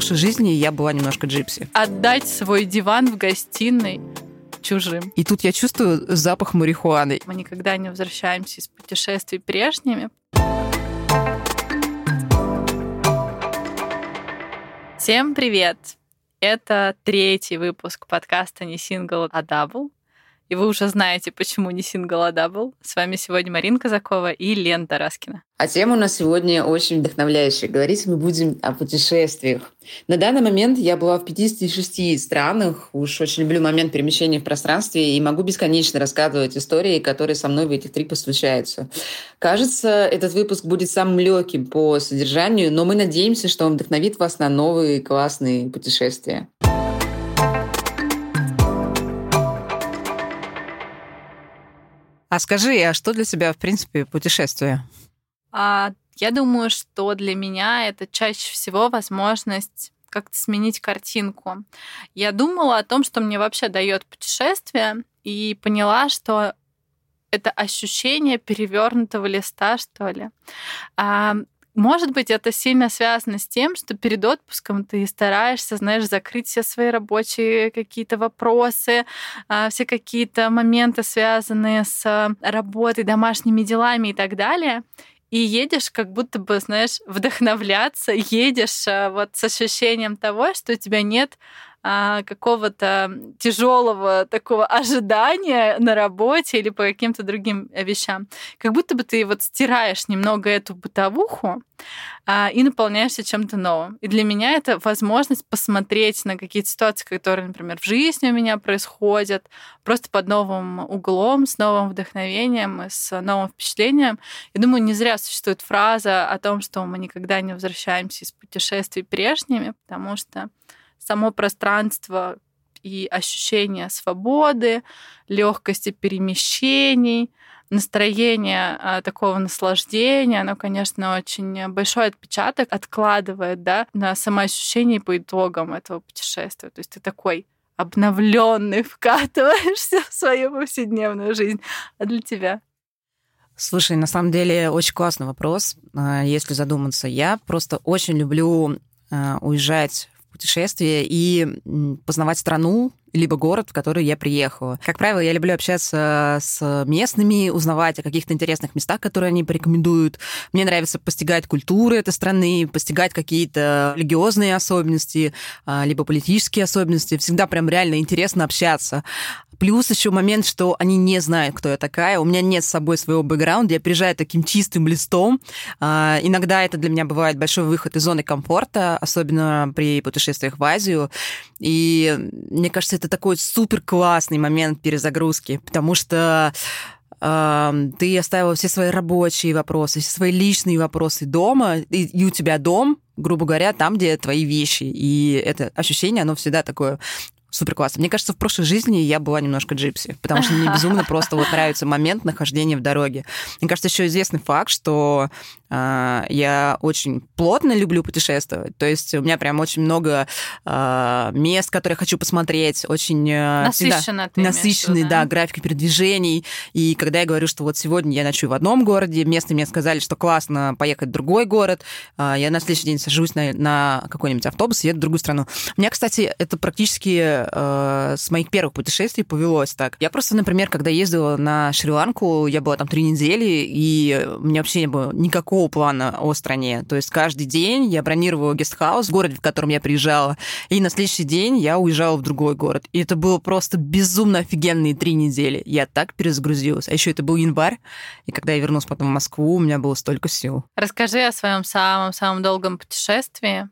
прошлой жизни я была немножко gypsy. Отдать свой диван в гостиной чужим. И тут я чувствую запах марихуаны. Мы никогда не возвращаемся из путешествий прежними. Всем привет! Это третий выпуск подкаста «Не сингл, а double». И вы уже знаете, почему не сингл, а double. С вами сегодня Марина Казакова и Лена Тараскина. А тема у нас сегодня очень вдохновляющая. Говорить мы будем о путешествиях. На данный момент я была в 56 странах. Уж очень люблю момент перемещения в пространстве и могу бесконечно рассказывать истории, которые со мной в этих трипах случаются. Кажется, этот выпуск будет самым легким по содержанию, но мы надеемся, что он вдохновит вас на новые классные путешествия. А скажи, а что для тебя, в принципе, путешествие? А, я думаю, что для меня это чаще всего возможность как-то сменить картинку. Я думала о том, что мне вообще дает путешествие, и поняла, что это ощущение перевернутого листа, что ли. А, может быть, это сильно связано с тем, что перед отпуском ты стараешься, знаешь, закрыть все свои рабочие какие-то вопросы, а, все какие-то моменты, связанные с работой, домашними делами и так далее. И едешь как будто бы, знаешь, вдохновляться, едешь а, вот с ощущением того, что у тебя нет а, какого-то тяжелого такого ожидания на работе или по каким-то другим э, вещам. Как будто бы ты вот стираешь немного эту бытовуху а, и наполняешься чем-то новым. И для меня это возможность посмотреть на какие-то ситуации, которые, например, в жизни у меня происходят, просто под новым углом, с новым вдохновением, с новым впечатлением. Я думаю, не зря существует фраза о том, что мы никогда не возвращаемся из путешествий прежними, потому что само пространство и ощущение свободы, легкости перемещений, настроение а, такого наслаждения, оно, конечно, очень большой отпечаток откладывает да, на самоощущение по итогам этого путешествия. То есть ты такой обновленный, вкатываешься в свою повседневную жизнь. А для тебя? Слушай, на самом деле очень классный вопрос, а, если задуматься. Я просто очень люблю а, уезжать путешествие и познавать страну, либо город, в который я приехала. Как правило, я люблю общаться с местными, узнавать о каких-то интересных местах, которые они порекомендуют. Мне нравится постигать культуры этой страны, постигать какие-то религиозные особенности, а, либо политические особенности. Всегда прям реально интересно общаться. Плюс еще момент, что они не знают, кто я такая. У меня нет с собой своего бэкграунда. Я приезжаю таким чистым листом. А, иногда это для меня бывает большой выход из зоны комфорта, особенно при путешествиях в Азию. И мне кажется, это такой супер классный момент перезагрузки, потому что э, ты оставила все свои рабочие вопросы, все свои личные вопросы дома, и, и у тебя дом, грубо говоря, там, где твои вещи. И это ощущение, оно всегда такое супер классно. Мне кажется, в прошлой жизни я была немножко джипси, потому что мне безумно просто вот нравится момент нахождения в дороге. Мне кажется, еще известный факт, что я очень плотно люблю путешествовать. То есть у меня прям очень много э, мест, которые хочу посмотреть, очень э, насыщенно, насыщенный, да? да, график передвижений. И когда я говорю, что вот сегодня я ночую в одном городе, местные мне сказали, что классно поехать в другой город, э, я на следующий день сажусь на, на какой-нибудь автобус и еду в другую страну. У меня, кстати, это практически э, с моих первых путешествий повелось так. Я просто, например, когда ездила на Шри-Ланку, я была там три недели, и у меня вообще не было никакого плана о стране. То есть каждый день я бронировала гестхаус в городе, в котором я приезжала, и на следующий день я уезжала в другой город. И это было просто безумно офигенные три недели. Я так перезагрузилась. А еще это был январь, и когда я вернулась потом в Москву, у меня было столько сил. Расскажи о своем самом-самом долгом путешествии.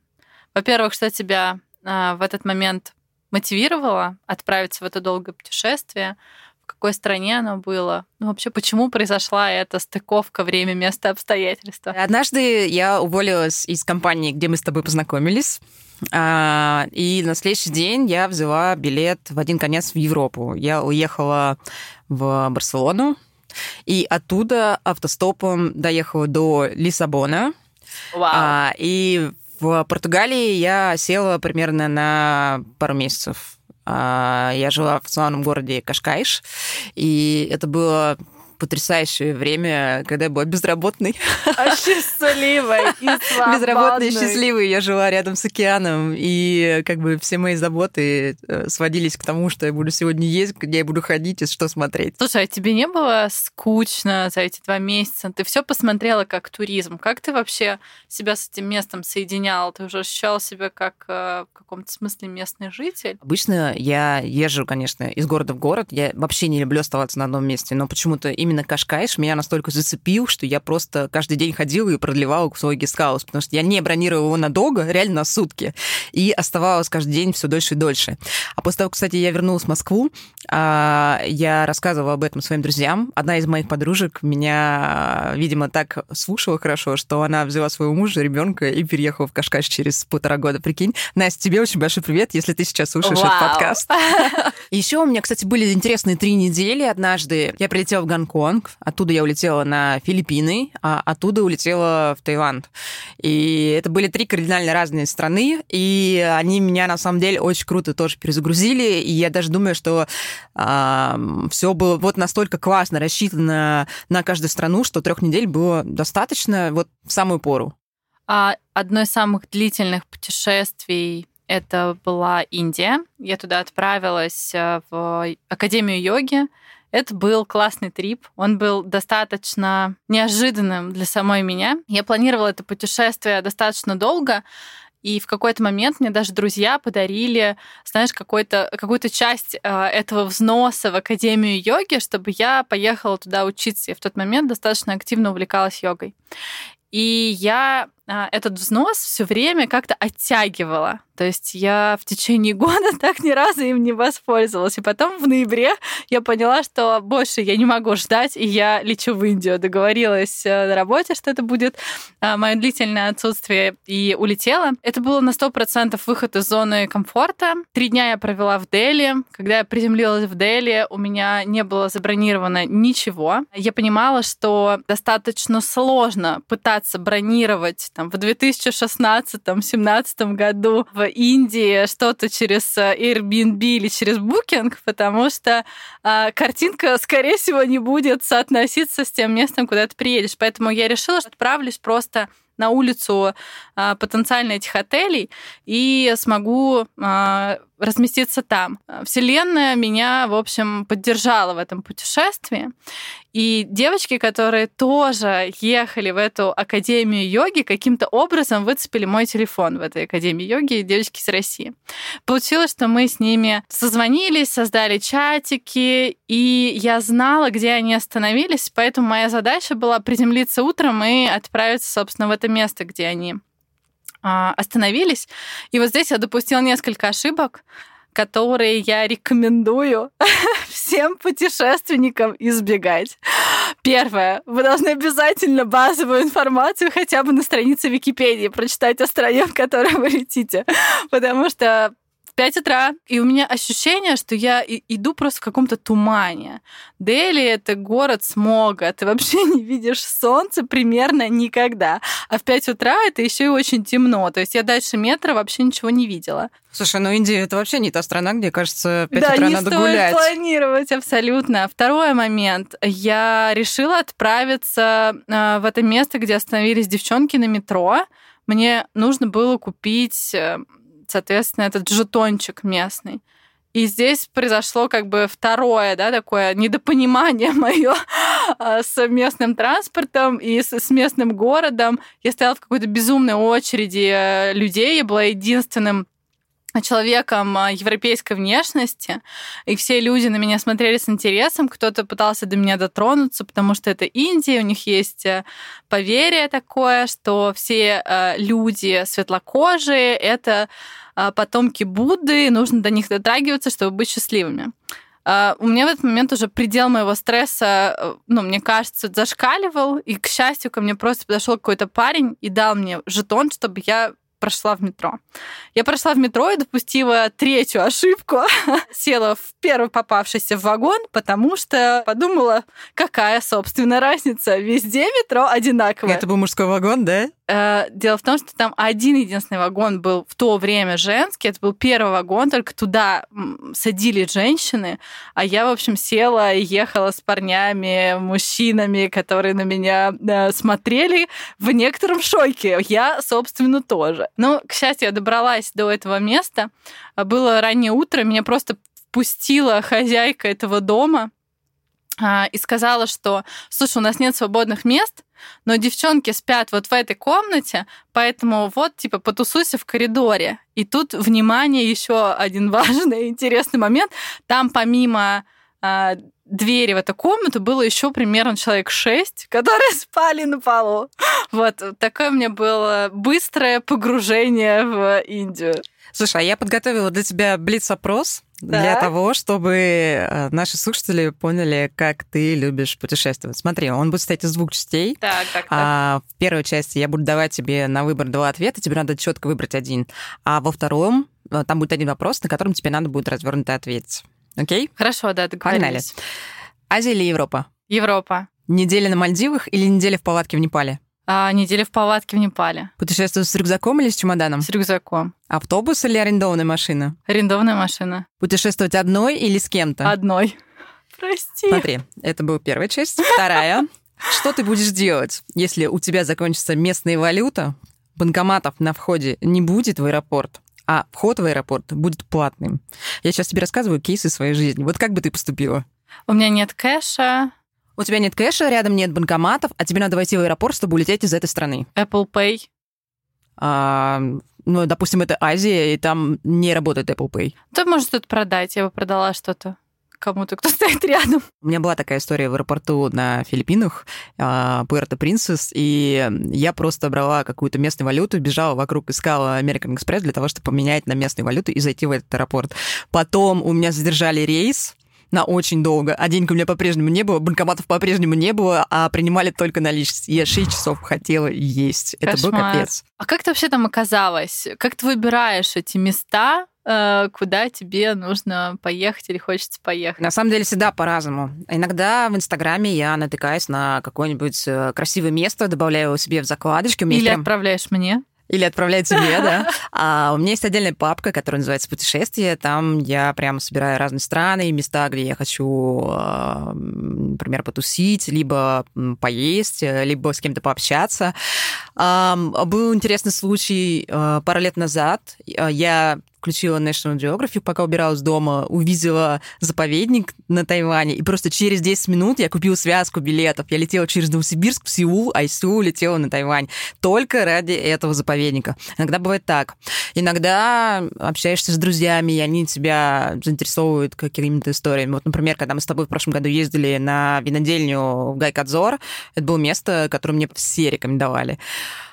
Во-первых, что тебя а, в этот момент мотивировало отправиться в это долгое путешествие, какой стране оно было, ну вообще почему произошла эта стыковка время, место, обстоятельства. Однажды я уволилась из компании, где мы с тобой познакомились. А, и на следующий день я взяла билет в один конец в Европу. Я уехала в Барселону, и оттуда автостопом доехала до Лиссабона. Вау. А, и в Португалии я села примерно на пару месяцев. А, я жила в славном городе Кашкайш, и это было потрясающее время, когда я была безработной. А счастливой и Безработной и счастливой. Я жила рядом с океаном, и как бы все мои заботы э, сводились к тому, что я буду сегодня есть, где я буду ходить и что смотреть. Слушай, а тебе не было скучно за эти два месяца? Ты все посмотрела как туризм. Как ты вообще себя с этим местом соединял? Ты уже ощущал себя как э, в каком-то смысле местный житель? Обычно я езжу, конечно, из города в город. Я вообще не люблю оставаться на одном месте, но почему-то именно Кашкайш меня настолько зацепил, что я просто каждый день ходила и продлевала свой гестхаус, потому что я не бронировала его надолго, реально на сутки, и оставалась каждый день все дольше и дольше. А после того, кстати, я вернулась в Москву, а, я рассказывала об этом своим друзьям. Одна из моих подружек меня, видимо, так слушала хорошо, что она взяла своего мужа, ребенка и переехала в Кашкаш через полтора года. Прикинь. Настя, тебе очень большой привет, если ты сейчас слушаешь Вау. этот подкаст. Еще у меня, кстати, были интересные три недели. Однажды я прилетела в Гонконг, оттуда я улетела на Филиппины, а оттуда улетела в Таиланд. И это были три кардинально разные страны, и они меня, на самом деле, очень круто тоже перезагрузили. И я даже думаю, что а, все было вот настолько классно рассчитано на каждую страну, что трех недель было достаточно вот в самую пору. А одно из самых длительных путешествий это была Индия. Я туда отправилась э, в Академию йоги. Это был классный трип. Он был достаточно неожиданным для самой меня. Я планировала это путешествие достаточно долго, и в какой-то момент мне даже друзья подарили, знаешь, какой-то, какую-то часть э, этого взноса в Академию йоги, чтобы я поехала туда учиться. Я в тот момент достаточно активно увлекалась йогой. И я этот взнос все время как-то оттягивала. То есть я в течение года так ни разу им не воспользовалась. И потом в ноябре я поняла, что больше я не могу ждать, и я лечу в Индию. Договорилась э, на работе, что это будет а, мое длительное отсутствие, и улетела. Это было на 100% выход из зоны комфорта. Три дня я провела в Дели. Когда я приземлилась в Дели, у меня не было забронировано ничего. Я понимала, что достаточно сложно пытаться бронировать там, в 2016-2017 году в Индии что-то через э, Airbnb или через Booking, потому что э, картинка, скорее всего, не будет соотноситься с тем местом, куда ты приедешь. Поэтому я решила, что отправлюсь просто на улицу э, потенциально этих отелей и смогу э, разместиться там. Вселенная меня, в общем, поддержала в этом путешествии. И девочки, которые тоже ехали в эту академию йоги, каким-то образом выцепили мой телефон в этой академии йоги, девочки из России. Получилось, что мы с ними созвонились, создали чатики, и я знала, где они остановились, поэтому моя задача была приземлиться утром и отправиться, собственно, в это место, где они остановились. И вот здесь я допустила несколько ошибок, которые я рекомендую всем путешественникам избегать. Первое. Вы должны обязательно базовую информацию хотя бы на странице Википедии прочитать о стране, в которой вы летите. Потому что 5 утра, и у меня ощущение, что я иду просто в каком-то тумане. Дели — это город смога, ты вообще не видишь солнце примерно никогда. А в 5 утра это еще и очень темно, то есть я дальше метра вообще ничего не видела. Слушай, ну Индия это вообще не та страна, где, кажется, 5 да, утра не надо стоит гулять. планировать, абсолютно. Второй момент. Я решила отправиться э, в это место, где остановились девчонки на метро. Мне нужно было купить э, соответственно, этот жетончик местный. И здесь произошло как бы второе, да, такое недопонимание мое а, с местным транспортом и с, местным городом. Я стояла в какой-то безумной очереди э, людей, я была единственным человеком а, европейской внешности, и все люди на меня смотрели с интересом, кто-то пытался до меня дотронуться, потому что это Индия, у них есть э, поверье такое, что все э, люди светлокожие — это а, потомки Будды, нужно до них дотрагиваться, чтобы быть счастливыми. Uh, у меня в этот момент уже предел моего стресса, э, ну, мне кажется, зашкаливал, и, к счастью, ко мне просто подошел какой-то парень и дал мне жетон, чтобы я прошла в метро. Я прошла в метро и допустила третью ошибку. Села в первый попавшийся вагон, потому что подумала, какая, собственно, разница. Везде метро одинаковое. Это был мужской вагон, да? Э, дело в том, что там один единственный вагон был в то время женский. Это был первый вагон, только туда садились женщины, а я, в общем, села и ехала с парнями, мужчинами, которые на меня э, смотрели в некотором шоке. Я, собственно, тоже. Но, к счастью, я добралась до этого места. Было раннее утро, меня просто впустила хозяйка этого дома а, и сказала, что, слушай, у нас нет свободных мест, но девчонки спят вот в этой комнате, поэтому вот, типа, потусуйся в коридоре. И тут, внимание, еще один важный, интересный момент. Там помимо э, двери в эту комнату было еще примерно человек шесть, которые спали на полу. Вот такое у меня было быстрое погружение в Индию. Слушай, а я подготовила для тебя блиц-опрос да? для того, чтобы э, наши слушатели поняли, как ты любишь путешествовать. Смотри, он будет состоять из двух частей. Так, так, так. А, в первой части я буду давать тебе на выбор два ответа, тебе надо четко выбрать один. А во втором э, там будет один вопрос, на котором тебе надо будет развернуто ответить. Окей? Хорошо, да, договорились. Погнали. Азия или Европа? Европа. Неделя на Мальдивах или неделя в палатке в Непале? А, неделя в палатке в Непале. Путешествую с рюкзаком или с чемоданом? С рюкзаком. Автобус или арендованная машина? Арендованная машина. Путешествовать одной или с кем-то? Одной. Прости. Смотри, это была первая часть. Вторая. Что ты будешь делать, если у тебя закончится местная валюта, банкоматов на входе не будет в аэропорт, а вход в аэропорт будет платным? Я сейчас тебе рассказываю кейсы своей жизни. Вот как бы ты поступила? У меня нет кэша, у тебя нет кэша, рядом нет банкоматов, а тебе надо войти в аэропорт, чтобы улететь из этой страны. Apple Pay. А, ну, допустим, это Азия, и там не работает Apple Pay. Ты можешь что-то продать, я бы продала что-то кому-то, кто стоит рядом. У меня была такая история в аэропорту на Филиппинах, Пуэрто Принцесс, и я просто брала какую-то местную валюту, бежала вокруг, искала American Express для того, чтобы поменять на местную валюту и зайти в этот аэропорт. Потом у меня задержали рейс, на очень долго, а денег у меня по-прежнему не было, банкоматов по-прежнему не было, а принимали только наличность. Я 6 часов хотела есть. Кошмар. Это был капец. А как ты вообще там оказалась? Как ты выбираешь эти места, э, куда тебе нужно поехать или хочется поехать? На самом деле всегда по-разному. Иногда в Инстаграме я натыкаюсь на какое-нибудь э, красивое место, добавляю его себе в закладочки. Или прям... отправляешь мне? Или отправлять тебе, да. А у меня есть отдельная папка, которая называется «Путешествие». Там я прямо собираю разные страны, места, где я хочу, а, например, потусить, либо поесть, либо с кем-то пообщаться. Был интересный случай а, пару лет назад. Я включила National Geographic, пока убиралась дома, увидела заповедник на Тайване, и просто через 10 минут я купила связку билетов. Я летела через Новосибирск в Сеул, а из Сеула летела на Тайвань. Только ради этого заповедника. Иногда бывает так. Иногда общаешься с друзьями, и они тебя заинтересовывают какими-то историями. Вот, например, когда мы с тобой в прошлом году ездили на винодельню в Гайкадзор, это было место, которое мне все рекомендовали.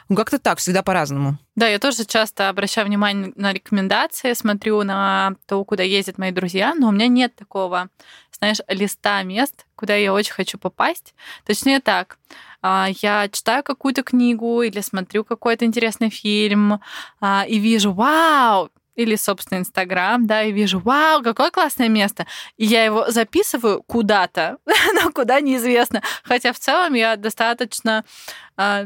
Ну, как-то так, всегда по-разному. Да, я тоже часто обращаю внимание на рекомендации, смотрю на то, куда ездят мои друзья, но у меня нет такого, знаешь, листа мест, куда я очень хочу попасть. Точнее так, а, я читаю какую-то книгу или смотрю какой-то интересный фильм а, и вижу, вау, или, собственно, Инстаграм, да, и вижу, вау, какое классное место. И я его записываю куда-то, но куда неизвестно. Хотя в целом я достаточно а,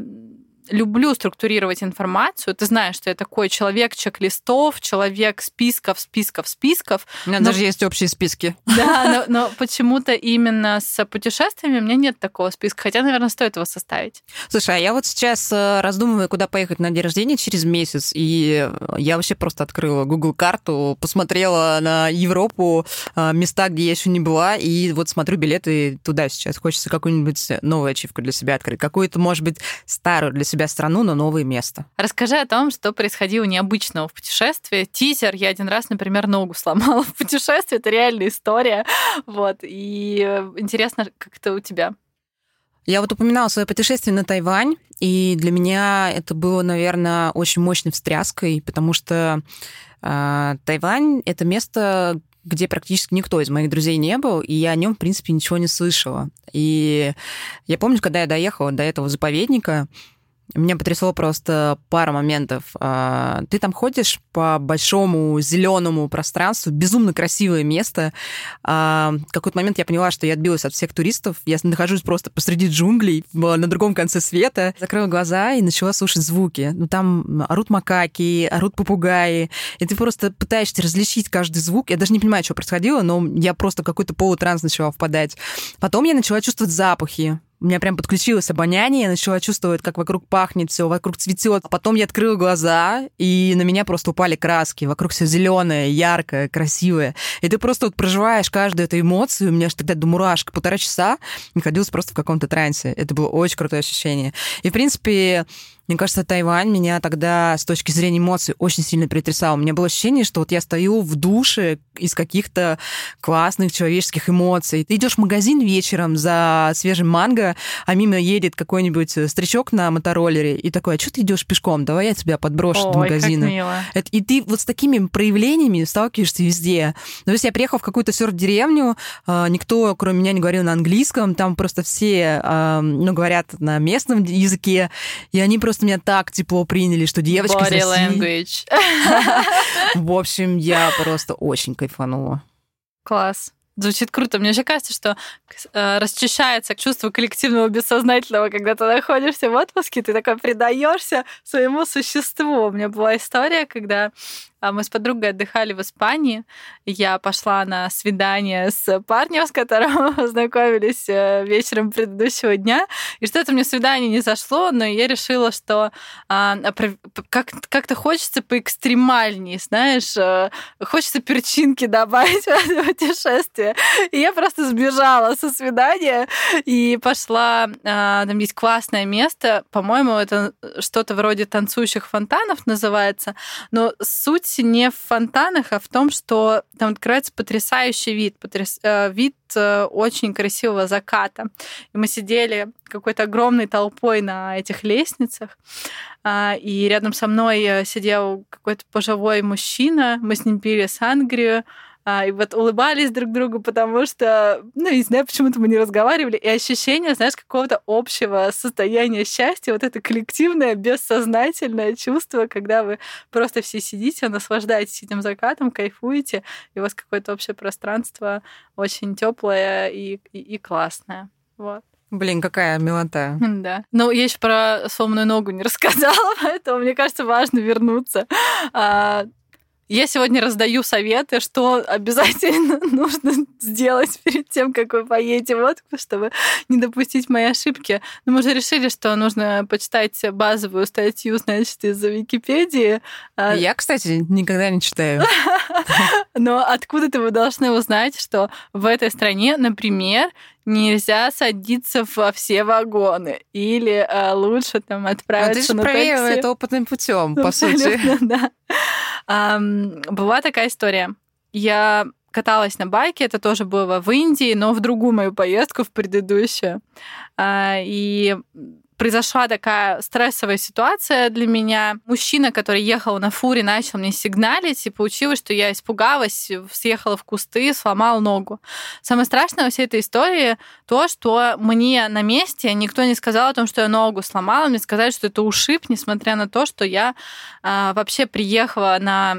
люблю структурировать информацию. Ты знаешь, что я такой человек чек-листов, человек списков, списков, списков. У меня но... даже есть общие списки. Да, но, но почему-то именно с путешествиями у меня нет такого списка, хотя, наверное, стоит его составить. Слушай, а я вот сейчас э, раздумываю, куда поехать на день рождения через месяц, и я вообще просто открыла Google карту, посмотрела на Европу, э, места, где я еще не была, и вот смотрю билеты туда сейчас. Хочется какую-нибудь новую ачивку для себя открыть, какую-то, может быть, старую для себя себя страну, но новое место. Расскажи о том, что происходило необычного в путешествии. Тизер. Я один раз, например, ногу сломала в путешествии. Это реальная история. Вот. И э, интересно, как это у тебя? Я вот упоминала свое путешествие на Тайвань, и для меня это было, наверное, очень мощной встряской, потому что э, Тайвань — это место, где практически никто из моих друзей не был, и я о нем, в принципе, ничего не слышала. И я помню, когда я доехала до этого заповедника, Меня потрясло просто пара моментов. А, ты там ходишь по большому зеленому пространству, безумно красивое место. А, в какой-то момент я поняла, что я отбилась от всех туристов. Я нахожусь просто посреди джунглей, на другом конце света. Закрыла глаза и начала слушать звуки. Ну, там орут макаки, орут попугаи. И ты просто пытаешься различить каждый звук. Я даже не понимаю, что происходило, но я просто какой-то полутранс начала впадать. Потом я начала чувствовать запахи. У меня прям подключилось обоняние, я начала чувствовать, как вокруг пахнет все, вокруг цветет. Потом я открыла глаза, и на меня просто упали краски. Вокруг все зеленое, яркое, красивое. И ты просто вот проживаешь каждую эту эмоцию. У меня же тогда до мурашек полтора часа находилась просто в каком-то трансе. Это было очень крутое ощущение. И, в принципе, мне кажется, Тайвань меня тогда с точки зрения эмоций очень сильно притрясал. У меня было ощущение, что вот я стою в душе из каких-то классных человеческих эмоций. Ты идешь в магазин вечером за свежим манго, а мимо едет какой-нибудь э, старичок на мотороллере и такой, а что ты идешь пешком? Давай я тебя подброшу Ой, до магазина. Как мило. И ты вот с такими проявлениями сталкиваешься везде. То есть я приехала в какую-то серф-деревню, э, никто, кроме меня, не говорил на английском, там просто все, э, ну, говорят на местном языке, и они просто меня так тепло приняли, что девочки Body language. В общем, я просто очень кайфанула. Класс. Звучит круто. Мне вообще кажется, что э, расчищается чувство коллективного бессознательного, когда ты находишься в отпуске, ты такой предаешься своему существу. У меня была история, когда мы с подругой отдыхали в Испании. Я пошла на свидание с парнем, с которым познакомились э, вечером предыдущего дня. И что-то мне свидание не зашло, но я решила, что а, как- как-то хочется поэкстремальнее, знаешь, э, хочется перчинки добавить в это путешествие. И я просто сбежала со свидания и пошла... а, Там есть классное место, по-моему, это что-то вроде танцующих фонтанов называется, но суть не в фонтанах, а в том, что там открывается потрясающий вид, потряс- э, вид э, очень красивого заката. И мы сидели какой-то огромной толпой на этих лестницах, а, и рядом со мной э, сидел какой-то пожилой мужчина, мы с ним пили сангрию, а, и вот улыбались друг другу, потому что, ну, не знаю, почему-то мы не разговаривали, и ощущение, знаешь, какого-то общего состояния счастья, вот это коллективное, бессознательное чувство, когда вы просто все сидите, наслаждаетесь этим закатом, кайфуете, и у вас какое-то общее пространство очень теплое и, и, и классное. Вот. Блин, какая милота. Да. Ну, я еще про сломанную ногу не рассказала, поэтому мне кажется, важно вернуться. А, Я сегодня раздаю советы, что обязательно нужно сделать перед тем, как вы поедете в отпуск, чтобы не допустить мои ошибки. Но мы же решили, что нужно почитать базовую статью, значит, из Википедии. А, Я, кстати, никогда не читаю. Но откуда-то вы должны узнать, что в этой стране, например, нельзя садиться во все вагоны. Или а, лучше там А ты отправиться же на такси. это опытным путем, по сути. Да. Ам, Была такая история. Я каталась на байке, это тоже было в Индии, но в другую мою поездку, в предыдущую. А, И произошла такая стрессовая ситуация для меня. Мужчина, который ехал на фуре, начал мне сигналить, и получилось, что я испугалась, съехала в кусты, сломала ногу. Самое страшное во всей этой истории то, что мне на месте никто не сказал о том, что я ногу сломала. Мне сказали, что это ушиб, несмотря на то, что я а, вообще приехала на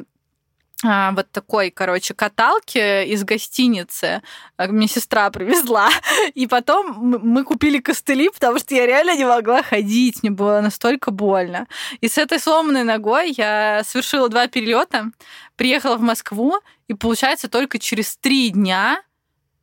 вот такой, короче, каталке из гостиницы. А, Мне сестра привезла. И потом мы купили костыли, потому что я реально не могла ходить. Мне было настолько больно. И с этой сломанной ногой я совершила два перелета, приехала в Москву, и получается только через три дня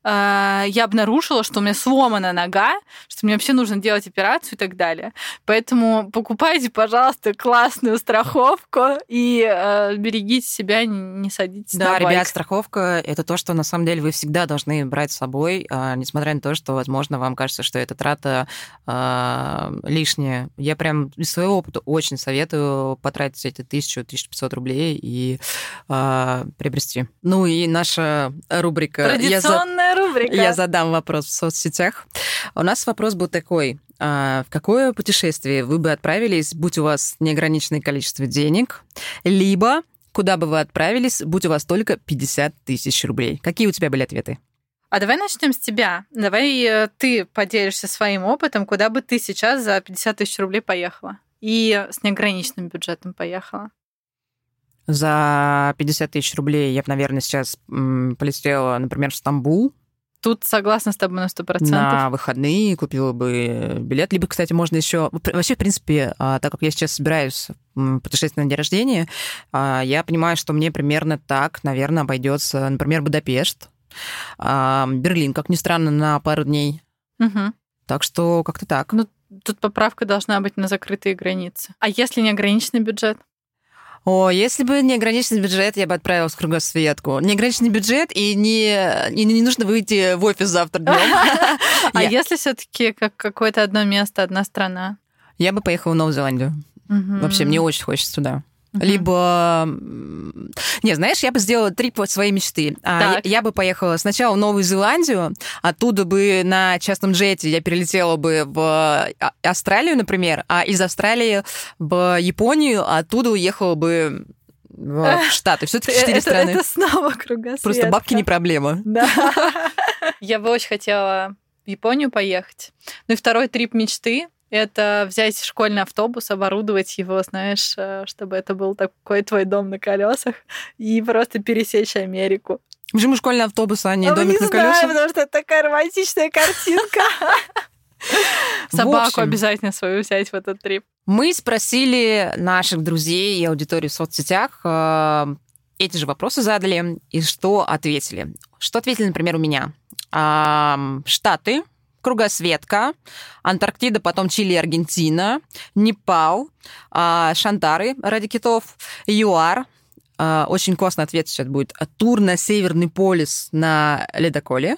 а, я обнаружила, что у меня сломана нога, что мне вообще нужно делать операцию и так далее. Поэтому покупайте, пожалуйста, классную страховку и э, берегите себя, не, садитесь Да, на байк. ребят, страховка — это то, что на самом деле вы всегда должны брать с собой, а, несмотря на то, что, возможно, вам кажется, что эта трата а, лишняя. Я прям из своего опыта очень советую потратить эти 1000-1500 рублей и а, приобрести. Ну и наша рубрика... Традиционная рубрика. Я задам вопрос в соцсетях. У нас вопрос был такой. А, В какое путешествие вы бы отправились, будь у вас неограниченное количество денег, либо куда бы вы отправились, будь у вас только 50 тысяч рублей? Какие у тебя были ответы? А давай начнем с тебя. Давай э, ты поделишься своим опытом, куда бы ты сейчас за 50 тысяч рублей поехала. и с неограниченным бюджетом поехала. За 50 тысяч рублей я бы, наверное, сейчас полетела, например, в Стамбул, Тут согласна с тобой на 100%. На выходные купила бы билет. Либо, кстати, можно еще... Вообще, в принципе, а, так как я сейчас собираюсь путешествовать на день рождения, а, я понимаю, что мне примерно так, наверное, обойдется, например, Будапешт, а, Берлин, как ни странно, на пару дней. Угу. Так что как-то так. Ну, тут поправка должна быть на закрытые границы. А если неограниченный бюджет? О, если бы не ограниченный бюджет, я бы отправилась в кругосветку. Неограниченный бюджет и не, и не нужно выйти в офис завтра днем. А если все-таки как какое-то одно место, одна страна? Я бы поехала в Новую Зеландию. Вообще, мне очень хочется туда. Uh-huh. Либо... Не, знаешь, я бы сделала трип своей мечты. А, я, я бы поехала сначала в Новую Зеландию, оттуда бы на частном джете я перелетела бы в а, Австралию, например, а из Австралии в Японию, а оттуда уехала бы в Штаты. Все-таки четыре страны. Это снова кругосветка. Просто бабки не проблема. Да. Я бы очень хотела в Японию поехать. Ну и второй трип мечты это взять школьный автобус, оборудовать его, знаешь, э, чтобы это был такой твой дом на колесах, и просто пересечь Америку. Почему школьный автобус, а не а домик не на колесах? Знаю, потому что это такая романтичная картинка. Собаку обязательно свою взять в этот трип. Мы спросили наших друзей и аудитории в соцсетях, э, эти же вопросы задали, и что ответили. Что ответили, например, у меня? Штаты, Кругосветка, Антарктида, потом Чили, Аргентина, Непал, а, Шантары ради китов, ЮАР, а, очень классный ответ сейчас будет. Тур на Северный полюс на ледоколе.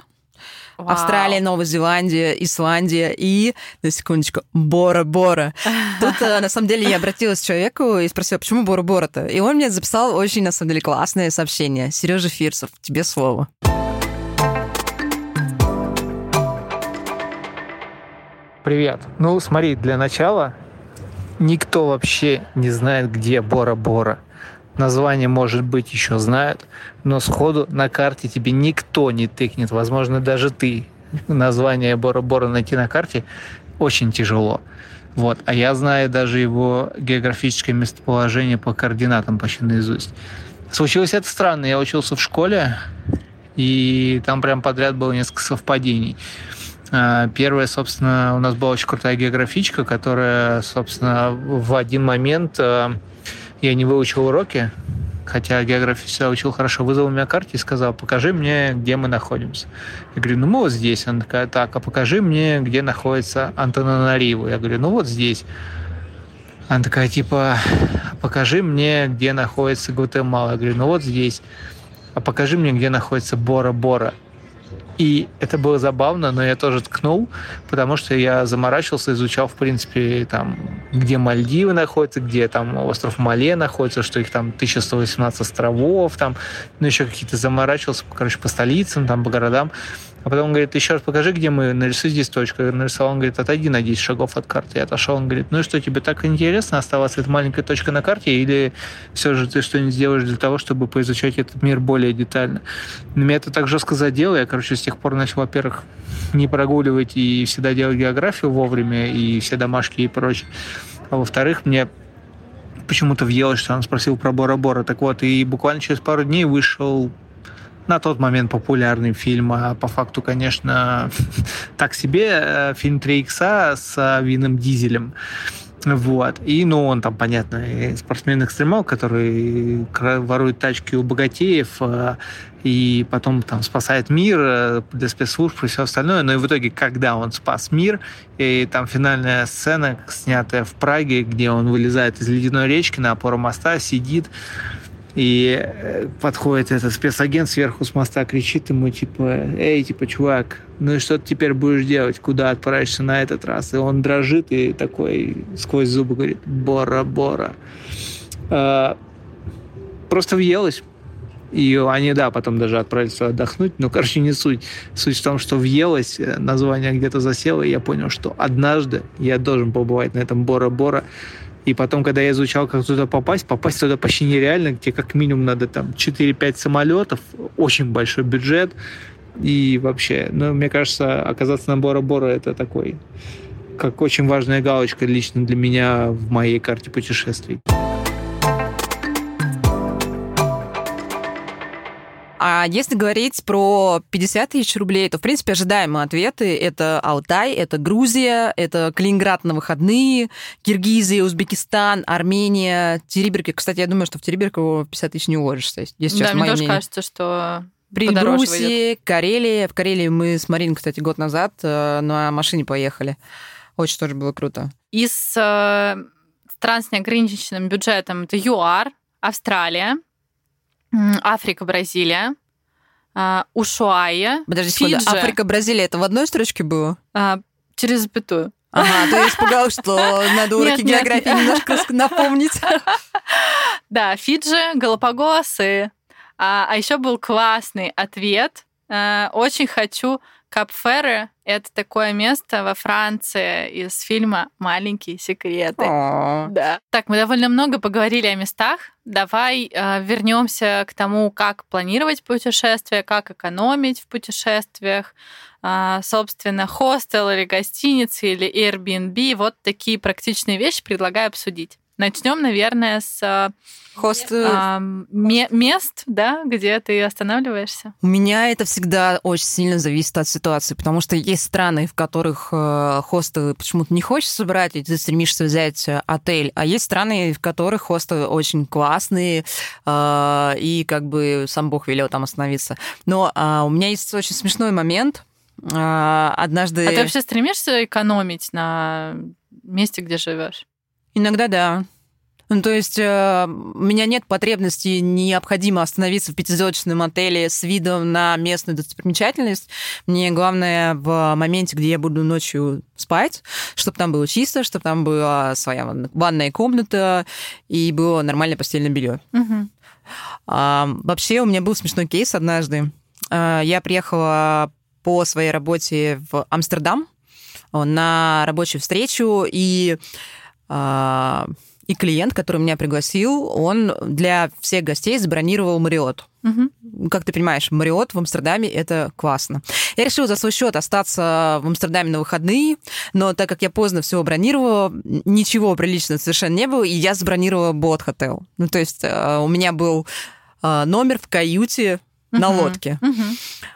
Вау. Австралия, Новая Зеландия, Исландия и, на секундочку, Бора-Бора. Тут, э, на самом деле, я обратилась к человеку и спросила, почему Бора-Бора-то? И он мне записал очень, на самом деле, классное сообщение. Сережа Фирсов, тебе слово. Привет. Ну, смотри, для начала никто вообще не знает, где Бора-Бора. Название, может быть, еще знают, но сходу на карте тебе никто не тыкнет. Возможно, даже ты. Название Бора-Бора найти на карте очень тяжело. Вот. А я знаю даже его географическое местоположение по координатам почти наизусть. Случилось это странно. Я учился в школе, и там прям подряд было несколько совпадений. А, первая, собственно, у нас была очень крутая географичка, которая, собственно, в один момент а, я не выучил уроки, хотя географию всегда учил хорошо, вызвал меня карте и сказал, покажи мне, где мы находимся. Я говорю, ну мы вот здесь. Она такая, так, а покажи мне, где находится Антананариву. Я говорю, ну вот здесь. Она такая, типа, покажи мне, где находится Гватемала. Я говорю, ну вот здесь. А покажи мне, где находится Бора-Бора. И это было забавно, но я тоже ткнул, потому что я заморачивался, изучал, в принципе, там, где Мальдивы находятся, где там остров Мале находится, что их там 1118 островов, там, ну, еще какие-то заморачивался, короче, по столицам, там, по городам. А потом он говорит, еще раз покажи, где мы, нарисуй здесь точку. Я нарисовал, он говорит, отойди на 10 шагов от карты. Я отошел, он говорит, ну и что, тебе так интересно оставаться этой маленькой точкой на карте, или все же ты что-нибудь сделаешь для того, чтобы поизучать этот мир более детально? Но меня это так жестко задело, я, короче, с тех пор начал, во-первых, не прогуливать и всегда делать географию вовремя, и все домашки и прочее. А во-вторых, мне почему-то въелось, что он спросил про Бора-Бора. Так вот, и буквально через пару дней вышел на тот момент популярный фильм, а по факту, конечно, так себе, э, фильм 3 икса с э, Вином Дизелем. Вот. И, ну, он там, понятно, спортсмен-экстремал, который ворует тачки у богатеев э, и потом там спасает мир для спецслужб и все остальное. Но и в итоге, когда он спас мир, и там финальная сцена, снятая в Праге, где он вылезает из ледяной речки на опору моста, сидит, и э, подходит этот спецагент сверху с моста, кричит ему, типа, эй, типа, чувак, ну и что ты теперь будешь делать? Куда отправишься на этот раз? И он дрожит и такой сквозь зубы говорит, Бора-Бора. А, просто въелось. И они, да, потом даже отправились отдохнуть. Но, короче, не суть. Суть в том, что въелось, э, название где-то засело, и я понял, что однажды я должен побывать на этом Бора-Бора. И потом, когда я изучал, как туда попасть, попасть туда почти нереально, где как минимум надо там 4-5 самолетов, очень большой бюджет. И вообще, ну, мне кажется, оказаться на Бора-Бора это такой как очень важная галочка лично для меня в моей карте путешествий. А если говорить про 50 тысяч рублей, то, в принципе, ожидаемые ответы — это Алтай, это Грузия, это Калининград на выходные, Киргизия, Узбекистан, Армения, Териберки. Кстати, я думаю, что в Териберку 50 тысяч не уложишься. Если да, мне тоже мнение. кажется, что Белоруссии, Карелия. В Карелии мы с Мариной, кстати, год назад э, на машине поехали. Очень тоже было круто. Из э, стран с неограниченным бюджетом это ЮАР, Австралия, Африка, Бразилия, э, Ушуая, Подожди секунду, Фиджи. Африка, Бразилия, это в одной строчке было? э, через запятую. Ага, то я испугалась, что надо уроки Нет, географии нет. немножко напомнить. Да, Фиджи, Галапагосы. А, а еще был классный ответ. Э, Очень хочу Капферы. Это такое место во Франции из фильма «Маленькие секреты». О, Да. Так, мы довольно много поговорили о местах. Давай э, вернемся к тому, как планировать путешествия, как экономить в путешествиях. А, собственно, хостел или гостиница или Airbnb. Вот такие практичные вещи предлагаю обсудить. Начнем, наверное, с э, Хост... э, а, ме- мест, да, где ты останавливаешься. У меня это всегда очень сильно зависит от ситуации, потому что есть страны, в которых э, хосты почему-то не хочется брать, и ты стремишься взять отель, а есть страны, в которых хосты очень классные, э, и как бы сам Бог велел там остановиться. Но а, у меня есть очень смешной момент. А, однажды... А ты вообще стремишься экономить на месте, где живешь? Иногда да. Ну, то есть э, у меня нет потребности, необходимо остановиться в пятизвездочном отеле с видом на местную достопримечательность. Мне главное в моменте, где я буду ночью спать, чтобы там было чисто, чтобы там была своя ванна- ванная комната и было нормальное постельное белье. Мгм. А, вообще у меня был смешной кейс однажды. А, я приехала по своей работе в Амстердам э, на рабочую встречу, и, и клиент, который меня пригласил, он для всех гостей забронировал Мариот. Мгм. Как ты понимаешь, Мариот в Амстердаме это классно. Я решила за свой счет остаться в Амстердаме на выходные, но так как я поздно все бронировала, ничего приличного совершенно не было, и я забронировала бот хотел. Ну, то есть э, у меня был э, номер в каюте на Мгм. лодке.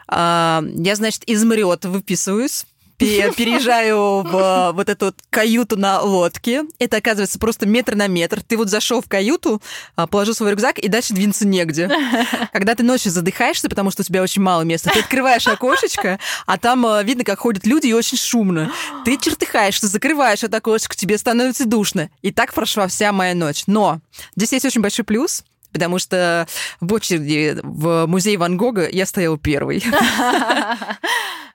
А, Я, значит, из Мариота выписываюсь, переезжаю в э, вот эту вот каюту на лодке. Это, оказывается, просто метр на метр. Ты вот зашел в каюту, а, положил свой рюкзак, и дальше двинуться негде. Когда ты ночью задыхаешься, потому что у тебя очень мало места, ты открываешь окошечко, а там э, видно, как ходят люди, и очень шумно. Ты чертыхаешься, закрываешь это окошечко, тебе становится душно. И так прошла вся моя ночь. Но здесь есть очень большой плюс, потому что в очереди в музей Ван Гога я стояла первой.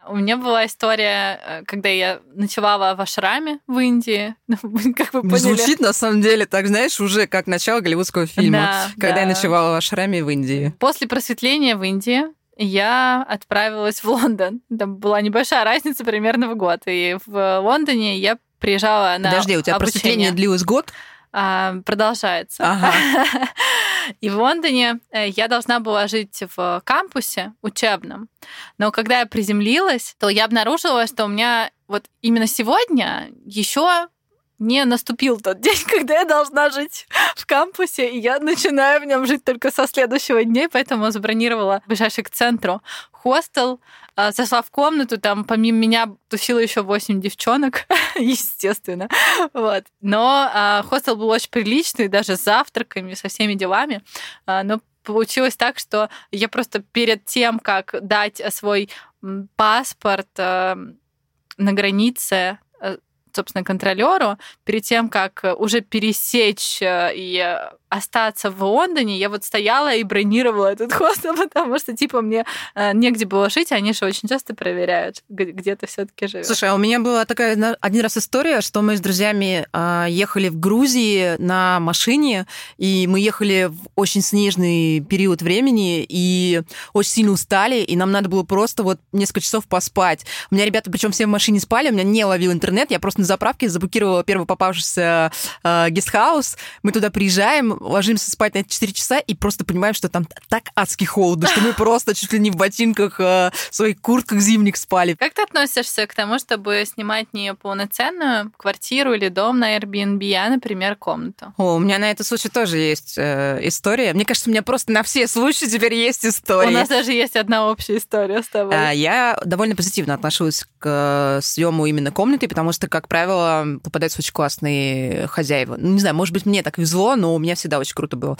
У меня была история, э, когда я ночевала в ашраме в Индии. Как вы поняли. Звучит, на самом деле, так, знаешь, уже как начало голливудского фильма, Да, когда я да. ночевала в Ашраме в Индии. После просветления в Индии я отправилась в Лондон. Там была небольшая разница примерно в год. И в Лондоне я приезжала на Подожди, у тебя обучение. просветление длилось год? А, продолжается. Ага. И в Лондоне э, я должна была жить в кампусе учебном. Но когда я приземлилась, то я обнаружила, что у меня вот именно сегодня еще не наступил тот день, когда я должна жить в кампусе, и я начинаю в нем жить только со следующего дня, поэтому забронировала ближайший к центру хостел, а, зашла в комнату, там помимо меня тусило еще 8 девчонок, естественно. Вот. Но а, хостел был очень приличный, даже с завтраками, со всеми делами. А, но получилось так, что я просто перед тем, как дать свой паспорт э, на границе э, собственно, контролеру, перед тем, как э, уже пересечь э, и остаться в Лондоне, я вот стояла и бронировала этот хостел, потому что, типа, мне э, негде было жить, они же очень часто проверяют, где ты все таки живешь. Слушай, а у меня была такая один раз история, что мы с друзьями а, ехали в Грузии на машине, и мы ехали в очень снежный период времени, и очень сильно устали, и нам надо было просто вот несколько часов поспать. У меня ребята, причем все в машине спали, у меня не ловил интернет, я просто заправке, заблокировала первый попавшийся э, гестхаус. Мы туда приезжаем, ложимся спать на 4 часа и просто понимаем, что там так адски холодно, что мы просто чуть ли не в ботинках, э, в своих куртках зимних спали. Как ты относишься к тому, чтобы снимать не полноценную квартиру или дом на Airbnb, а, например, комнату? О, у меня на этот случай тоже есть э, история. Мне кажется, у меня просто на все случаи теперь есть история. У нас даже есть одна общая история с тобой. А, я довольно позитивно отношусь к э, съему именно комнаты, потому что, как правило, попадаются очень классные хозяева. Ну, не знаю, может быть, мне так везло, но у меня всегда очень круто было.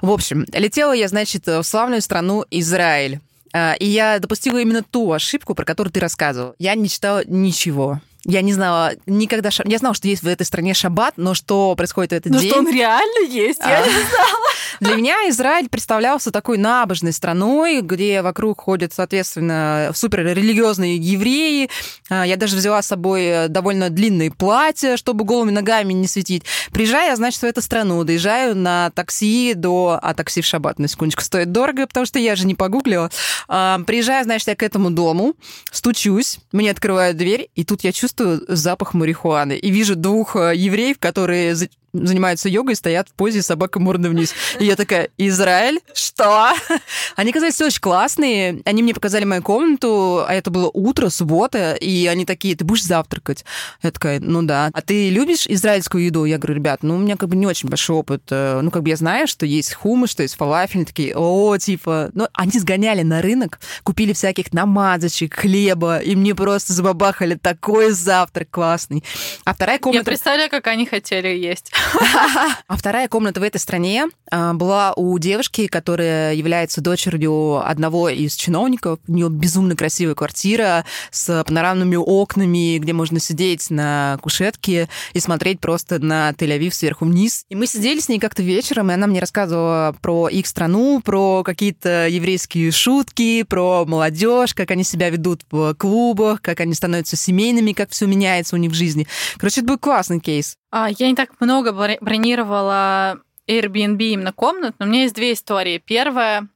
В общем, летела я, значит, в славную страну Израиль. А, и я допустила именно ту ошибку, про которую ты рассказывал. Я не читала ничего. Я не знала никогда... Я знала, что есть в этой стране шаббат, но что происходит в этот но день... что он реально есть, я А. не знала. Для меня Израиль представлялся такой набожной страной, где вокруг ходят, соответственно, суперрелигиозные евреи. А, Я даже взяла с собой довольно длинные платья, чтобы голыми ногами не светить. Приезжаю, я, значит, в эту страну, доезжаю на такси до... А такси в шаббат, на секундочку, стоит дорого, потому что я же не погуглила. А, Приезжаю, значит, я к этому дому, стучусь, мне открывают дверь, и тут я чувствую запах марихуаны. И вижу двух э, евреев, которые занимаются йогой, стоят в позе собака морда вниз. И я такая, Израиль? Что? Они казались очень классные. Они мне показали мою комнату, а это было утро, суббота, и они такие, ты будешь завтракать? Я такая, ну да. А ты любишь израильскую еду? Я говорю, ребят, ну у меня как бы не очень большой опыт. Э, Ну как бы я знаю, что есть хумус, что есть фалафель. Они такие, о, типа... Ну, они сгоняли на рынок, купили всяких намазочек, хлеба, и мне просто забабахали такой завтрак классный. А вторая Я комната... представляю, как они хотели есть. А вторая комната в этой стране а, была у девушки, которая является дочерью одного из чиновников. У нее безумно красивая квартира с панорамными окнами, где можно сидеть на кушетке и смотреть просто на Тель-Авив сверху вниз. И мы сидели с ней как-то вечером, и она мне рассказывала про их страну, про какие-то еврейские шутки, про молодежь, как они себя ведут в клубах, как они становятся семейными, как все меняется у них в жизни. Короче, это был классный кейс. А, Я не так много бро- бронировала Airbnb именно комнат, но у меня есть две истории. Первая,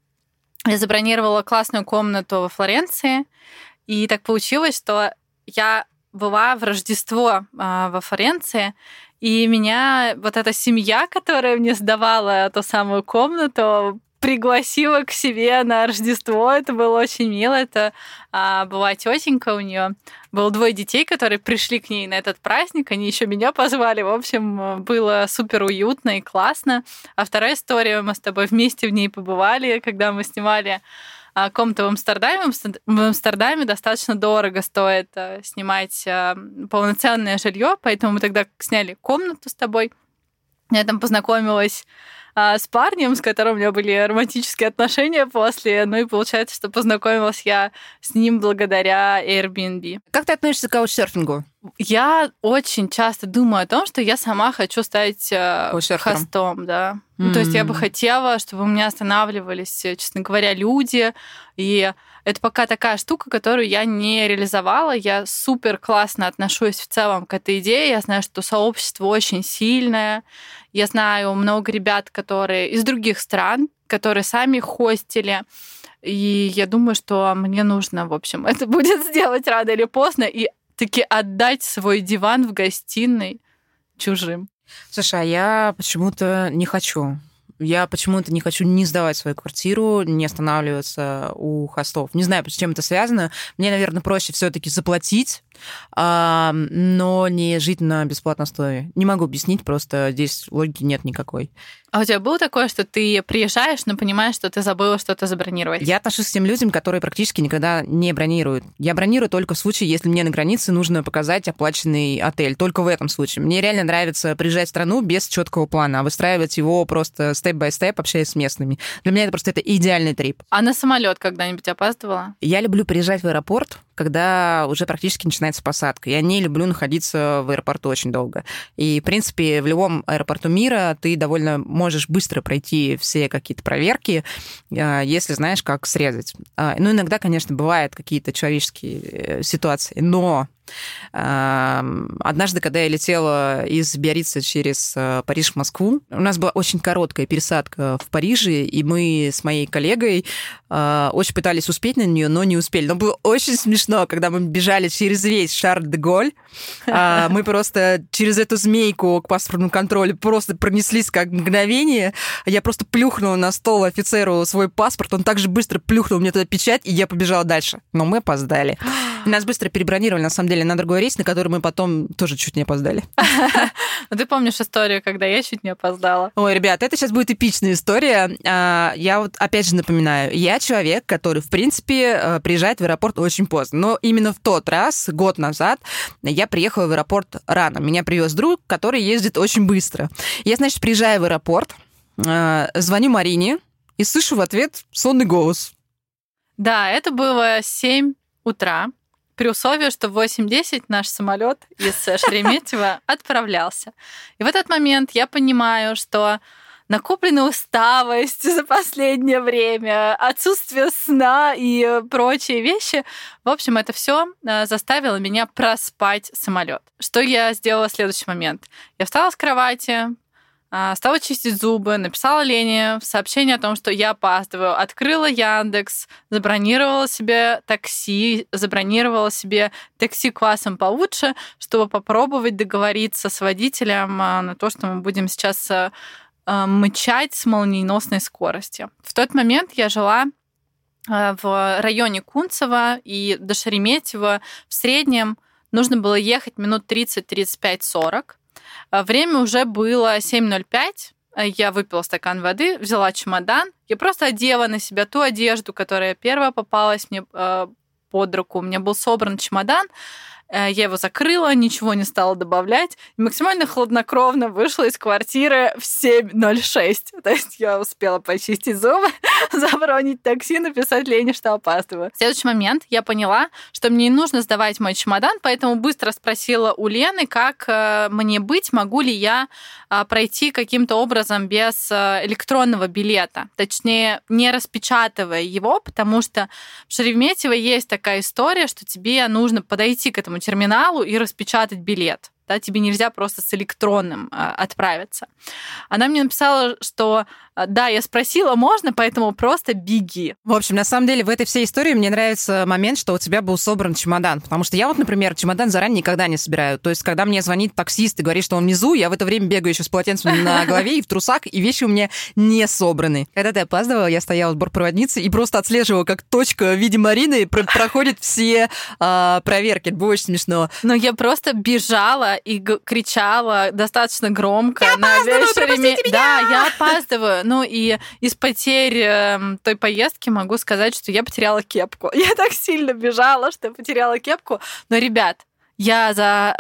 я забронировала классную комнату во Флоренции, и так получилось, что я была в Рождество а, во Флоренции, и меня вот эта семья, которая мне сдавала ту самую комнату, пригласила к себе на Рождество. Это было очень мило. Это а, была тетенька у нее. Было двое детей, которые пришли к ней на этот праздник. Они еще меня позвали. В общем, было супер уютно и классно. А вторая история, мы с тобой вместе в ней побывали, когда мы снимали а, комнату в Амстердаме. В Амстер- В Амстердаме достаточно дорого стоит а, снимать а, полноценное жилье, поэтому мы тогда сняли комнату с тобой. Я там познакомилась а, с парнем, с которым у меня были романтические отношения после. Ну и получается, что познакомилась я с ним благодаря Airbnb. Как ты относишься к каучсерфингу? Я очень часто думаю о том, что я сама хочу стать э, Каучсерфером. хостом, да. Ну, То есть я бы хотела, чтобы у меня останавливались, э, честно говоря, люди. И это пока такая штука, которую я не реализовала. Я супер классно отношусь в целом к этой идее. Я знаю, что сообщество очень сильное. Я знаю много ребят, которые из других стран, которые сами хостили. И я думаю, что мне нужно, в общем, это будет сделать рано или поздно и таки отдать свой диван в гостиной чужим. Слушай, а я почему-то не хочу. Я почему-то не хочу не сдавать свою квартиру, не останавливаться у хостов. Не знаю, с чем это связано. Мне, наверное, проще все-таки заплатить, а, но не жить на бесплатной основе. Не могу объяснить, просто здесь логики нет никакой. А у тебя было такое, что ты приезжаешь, но понимаешь, что ты забыла что-то забронировать? Я отношусь к тем людям, которые практически никогда не бронируют. Я бронирую только в случае, если мне на границе нужно показать оплаченный отель. Только в этом случае. Мне реально нравится приезжать в страну без четкого плана, а выстраивать его просто степ-бай-степ, общаясь с местными. Для меня это просто это идеальный трип. А на самолет когда-нибудь опаздывала? Я люблю приезжать в аэропорт, когда уже практически начинается посадка. Я не люблю находиться в аэропорту очень долго. И, в принципе, в любом аэропорту мира ты довольно можешь быстро пройти все какие-то проверки, а, если знаешь, как срезать. А, Ну, иногда, конечно, бывают какие-то человеческие э, ситуации, но а, Однажды, когда я летела из Биорица через э, Париж в Москву, у нас была очень короткая пересадка в Париже, и мы с моей коллегой очень пытались успеть на нее, но не успели. Но было очень смешно смешно, когда мы бежали через весь Шарль де Голь. А, мы просто через эту змейку к паспортному контролю просто пронеслись как мгновение. Я просто плюхнула на стол офицеру свой паспорт, он также быстро плюхнул мне туда печать, и я побежала дальше. Но мы опоздали. Нас быстро перебронировали, на самом деле, на другой рейс, на который мы потом тоже чуть не опоздали. Ну, ты помнишь историю, когда я чуть не опоздала? Ой, ребят, это сейчас будет эпичная история. А, я вот опять же напоминаю, я человек, который, в принципе, э, приезжает в аэропорт очень поздно. Но именно в тот раз, год назад, я приехала в аэропорт рано. Меня привез друг, который ездит очень быстро. Я, значит, приезжаю в аэропорт, э, звоню Марине и слышу в ответ сонный голос. Да, это было 7 утра при условии, что в 8.10 наш самолет из Шереметьево отправлялся. И в этот момент я понимаю, что накопленная усталость за последнее время, отсутствие сна и прочие вещи. В общем, это все э, заставило меня проспать самолет. Что я сделала в следующий момент? Я встала с кровати, стала чистить зубы, написала Лене сообщение о том, что я опаздываю, открыла Яндекс, забронировала себе такси, забронировала себе такси классом получше, чтобы попробовать договориться с водителем а, на то, что мы будем сейчас а, мычать с молниеносной скоростью. В тот момент я жила в районе Кунцево и до Шереметьево в среднем нужно было ехать минут 30-35-40. А, время уже было 7.05, а, я выпила стакан воды, взяла чемодан, я просто одела на себя ту одежду, которая первая попалась мне а, под руку. У меня был собран чемодан, Э, я его закрыла, ничего не стала добавлять. Максимально хладнокровно вышла из квартиры в 7.06. То есть я успела почистить зубы, забронить такси, написать Лене, что опаздываю. В следующий момент я поняла, что мне не нужно сдавать мой чемодан, поэтому быстро спросила у Лены, как э, мне быть, могу ли я э, пройти каким-то образом без электронного билета. Точнее, не распечатывая его, потому что в Шереметьево есть такая история, что тебе нужно подойти к этому терминалу и распечатать билет да, тебе нельзя просто с электронным а, отправиться. Она мне написала, что а, да, я спросила, можно, поэтому просто беги. В общем, на самом деле в этой всей истории мне нравится момент, что у тебя был собран чемодан, потому что я вот, например, чемодан заранее никогда не собираю. То есть, когда мне звонит таксист и говорит, что он внизу, я в это время бегаю еще с полотенцем на голове и в трусах, и вещи у меня не собраны. Когда ты опаздывала, я стояла с бортпроводницей и просто отслеживала, как точка в виде Марины проходит все э, проверки. Это было очень смешно. Но я просто бежала и кричала достаточно громко я на весь Шереме... Да, я опаздываю. Ну и из потерь э, той поездки могу сказать, что я потеряла кепку. Я так сильно бежала, что потеряла кепку. Но, ребят, я за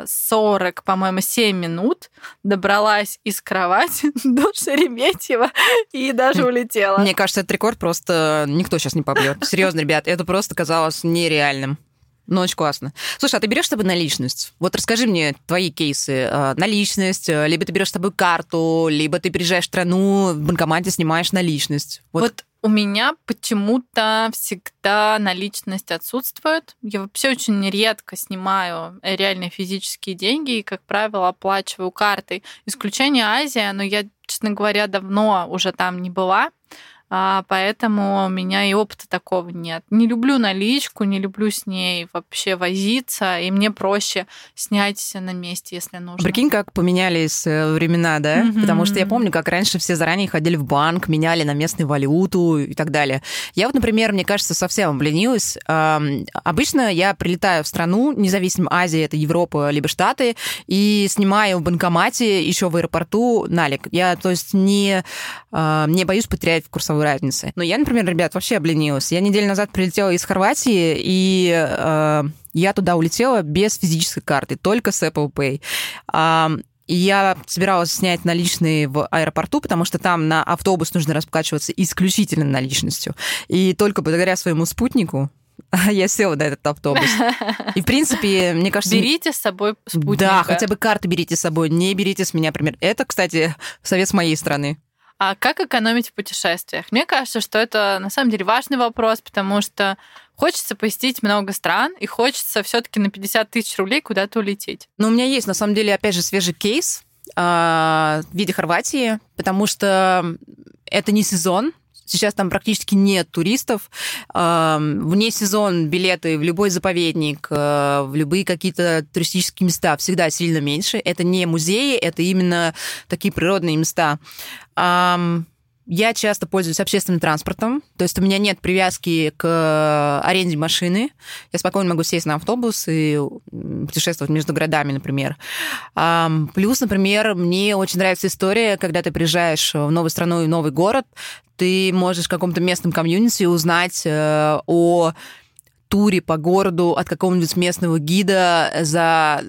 э, 40, по-моему, 7 минут добралась из кровати до Шереметьево и даже улетела. Мне кажется, этот рекорд просто никто сейчас не побьет. Серьезно, ребят, это просто казалось нереальным. Ну, очень классно. Слушай, а ты берешь с собой наличность? Вот расскажи мне твои кейсы. А, наличность, э, либо ты берешь с собой карту, либо ты приезжаешь в страну, в банкомате снимаешь наличность. Вот, вот у меня почему-то всегда наличность отсутствует. Я вообще очень редко снимаю реальные физические деньги и, как правило, оплачиваю картой. Исключение Азия, но я, честно говоря, давно уже там не была а, поэтому у меня и опыта такого нет. Не люблю наличку, не люблю с ней вообще возиться, и мне проще снять на месте, если нужно. Прикинь, как поменялись э, времена, да? Mm-hmm. Потому что я помню, как раньше все заранее ходили в банк, меняли на местную валюту и так далее. Я вот, например, мне кажется, совсем обленилась. Обычно я прилетаю в страну, независимо Азия, это Европа, либо Штаты, и снимаю в банкомате еще в аэропорту налик. Я, то есть, не, не боюсь потерять в курсовой разницы. Но я, например, ребят, вообще обленилась. Я неделю назад прилетела из Хорватии, и э, я туда улетела без физической карты, только с Apple Pay. Э, и я собиралась снять наличные в аэропорту, потому что там на автобус нужно расплачиваться исключительно наличностью. И только благодаря своему спутнику я села на этот автобус. И, в принципе, мне кажется... Берите с собой спутник. Да, хотя бы карты берите с собой, не берите с меня пример. Это, кстати, совет с моей стороны. А как экономить в путешествиях? Мне кажется, что это на самом деле важный вопрос, потому что хочется посетить много стран, и хочется все-таки на 50 тысяч рублей куда-то улететь. Но у меня есть, на самом деле, опять же, свежий кейс а, в виде Хорватии, потому что это не сезон, Сейчас там практически нет туристов. Вне сезон билеты в любой заповедник, э, в любые какие-то туристические места всегда сильно меньше. Это не музеи, это именно такие природные места. Я часто пользуюсь общественным транспортом, то есть у меня нет привязки к аренде машины. Я спокойно могу сесть на автобус и путешествовать между городами, например. Плюс, например, мне очень нравится история, когда ты приезжаешь в новую страну и новый город, ты можешь в каком-то местном комьюнити узнать э, о туре по городу от какого-нибудь местного гида за,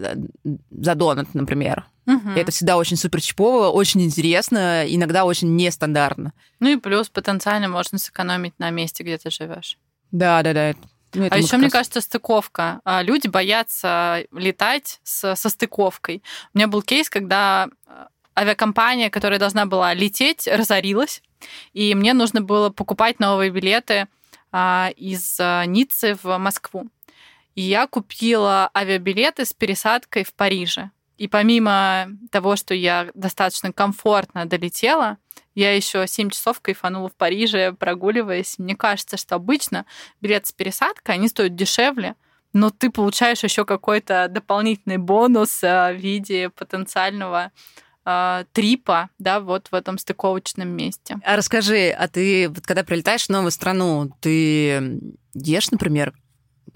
за донат, например. Угу. это всегда очень супер чипово, очень интересно, иногда очень нестандартно. Ну и плюс потенциально можно сэкономить на месте, где ты живешь. Да, да, да. Ну, а еще, мне кажется, стыковка. А, люди боятся летать с, со стыковкой. У меня был кейс, когда а, авиакомпания, которая должна была лететь, разорилась, и мне нужно было покупать новые билеты а, из Ниццы в Москву. И я купила авиабилеты с пересадкой в Париже. И помимо того, что я достаточно комфортно долетела, я еще 7 часов кайфанула в Париже, прогуливаясь. Мне кажется, что обычно билет с пересадкой, они стоят дешевле, но ты получаешь еще какой-то дополнительный бонус э, в виде потенциального э, трипа, да, вот в этом стыковочном месте. А расскажи, а ты, вот когда прилетаешь в новую страну, ты ешь, например,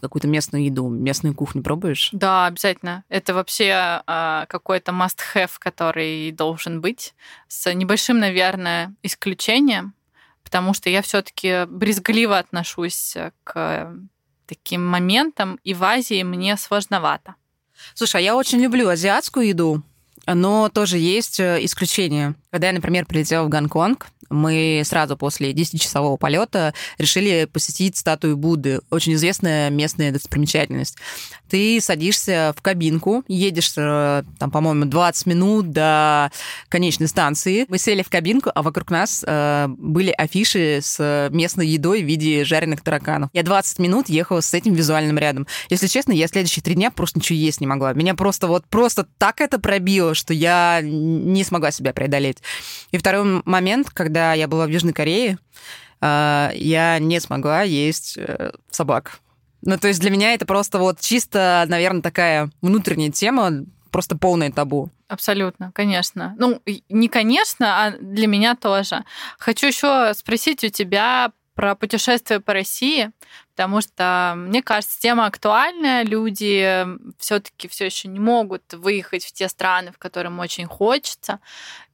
какую-то местную еду, местную кухню пробуешь? Да, обязательно. Это вообще э, какой-то must-have, который должен быть, с небольшим, наверное, исключением, потому что я все-таки брезгливо отношусь к таким моментам, и в Азии мне сложновато. Слушай, а я очень люблю азиатскую еду, но тоже есть э, исключения. Когда я, например, прилетела в Гонконг, мы сразу после 10-часового полета решили посетить статую Будды, очень известная местная достопримечательность. Ты садишься в кабинку, едешь э, там, по-моему, 20 минут до конечной станции. Мы сели в кабинку, а вокруг нас э, были афиши с местной едой в виде жареных тараканов. Я 20 минут ехала с этим визуальным рядом. Если честно, я следующие три дня просто ничего есть не могла. Меня просто вот просто так это пробило, что я не смогла себя преодолеть. И второй момент, когда я была в Южной Корее, а, я не смогла есть э, собак. Ну, то есть для меня это просто вот чисто, наверное, такая внутренняя тема, просто полное табу. Абсолютно, конечно. Ну, не конечно, а для меня тоже. Хочу еще спросить у тебя про путешествие по России, потому что, мне кажется, тема актуальная. Люди все-таки все еще не могут выехать в те страны, в которые им очень хочется.